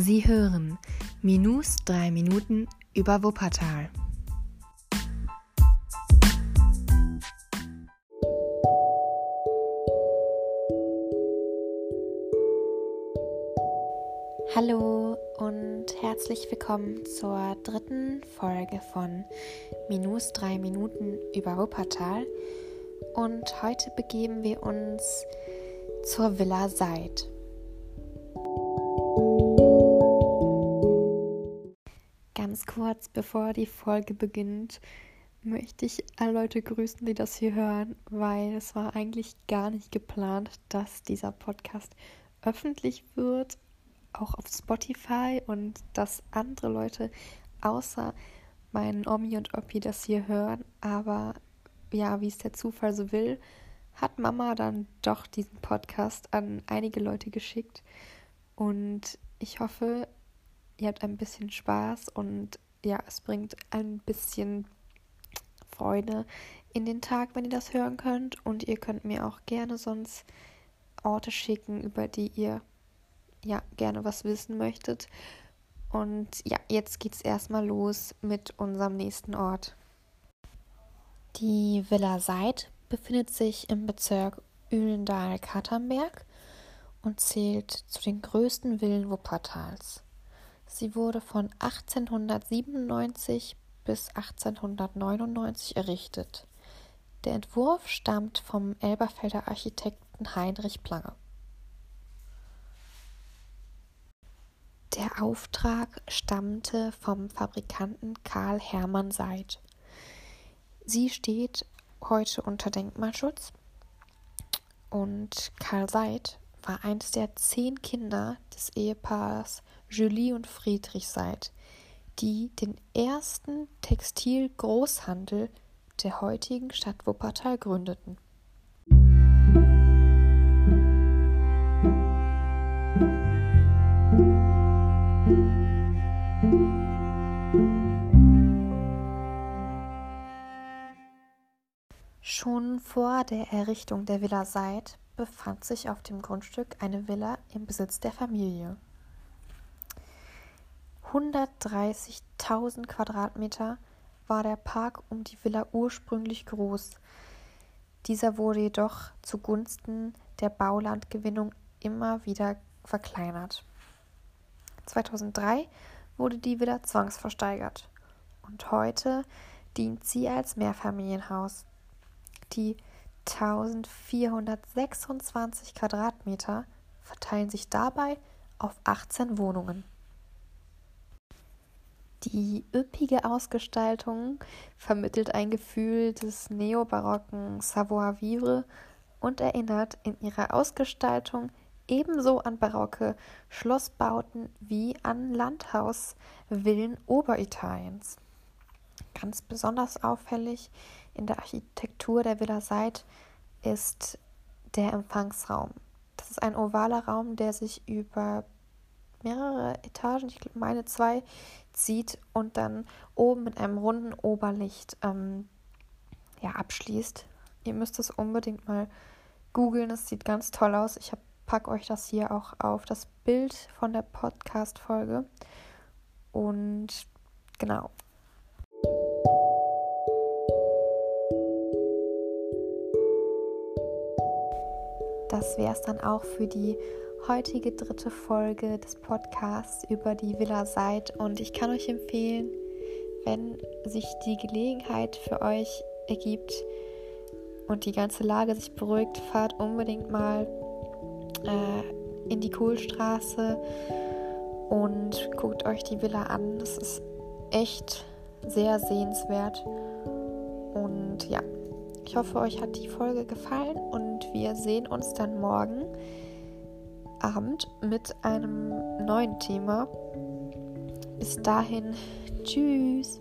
Sie hören Minus 3 Minuten über Wuppertal. Hallo und herzlich willkommen zur dritten Folge von Minus 3 Minuten über Wuppertal. Und heute begeben wir uns zur Villa Seid. Ganz kurz, bevor die Folge beginnt, möchte ich alle Leute grüßen, die das hier hören, weil es war eigentlich gar nicht geplant, dass dieser Podcast öffentlich wird, auch auf Spotify und dass andere Leute außer meinen Omi und Oppi das hier hören. Aber ja, wie es der Zufall so will, hat Mama dann doch diesen Podcast an einige Leute geschickt. Und ich hoffe, ihr habt ein bisschen Spaß und ja, es bringt ein bisschen Freude in den Tag, wenn ihr das hören könnt. Und ihr könnt mir auch gerne sonst Orte schicken, über die ihr ja gerne was wissen möchtet. Und ja, jetzt geht's erstmal los mit unserem nächsten Ort. Die Villa Seid befindet sich im Bezirk Ühlendal-Katernberg und zählt zu den größten Villen Wuppertals. Sie wurde von 1897 bis 1899 errichtet. Der Entwurf stammt vom Elberfelder Architekten Heinrich Plange. Der Auftrag stammte vom Fabrikanten Karl Hermann Seid. Sie steht heute unter Denkmalschutz und Karl Seid war eines der zehn Kinder des Ehepaars Julie und Friedrich Seid, die den ersten Textilgroßhandel der heutigen Stadt Wuppertal gründeten. Schon vor der Errichtung der Villa Seid befand sich auf dem Grundstück eine Villa im Besitz der Familie. 130.000 Quadratmeter war der Park um die Villa ursprünglich groß. Dieser wurde jedoch zugunsten der Baulandgewinnung immer wieder verkleinert. 2003 wurde die Villa zwangsversteigert und heute dient sie als Mehrfamilienhaus. Die 1426 Quadratmeter verteilen sich dabei auf 18 Wohnungen. Die üppige Ausgestaltung vermittelt ein Gefühl des neobarocken Savoir-vivre und erinnert in ihrer Ausgestaltung ebenso an barocke Schlossbauten wie an Landhausvillen Oberitaliens. Ganz besonders auffällig in der Architektur der Villa Seid ist der Empfangsraum. Das ist ein ovaler Raum, der sich über mehrere Etagen, ich meine zwei, zieht und dann oben mit einem runden Oberlicht ähm, ja, abschließt. Ihr müsst es unbedingt mal googeln, es sieht ganz toll aus. Ich packe euch das hier auch auf das Bild von der Podcast-Folge. Und genau, das wäre es dann auch für die heutige dritte Folge des Podcasts über die Villa Seid. Und ich kann euch empfehlen, wenn sich die Gelegenheit für euch ergibt und die ganze Lage sich beruhigt, fahrt unbedingt mal äh, in die Kohlstraße und guckt euch die Villa an. Das ist echt sehr sehenswert. Und ja, ich hoffe, euch hat die Folge gefallen und wir sehen uns dann morgen Abend mit einem neuen Thema. Bis dahin, tschüss.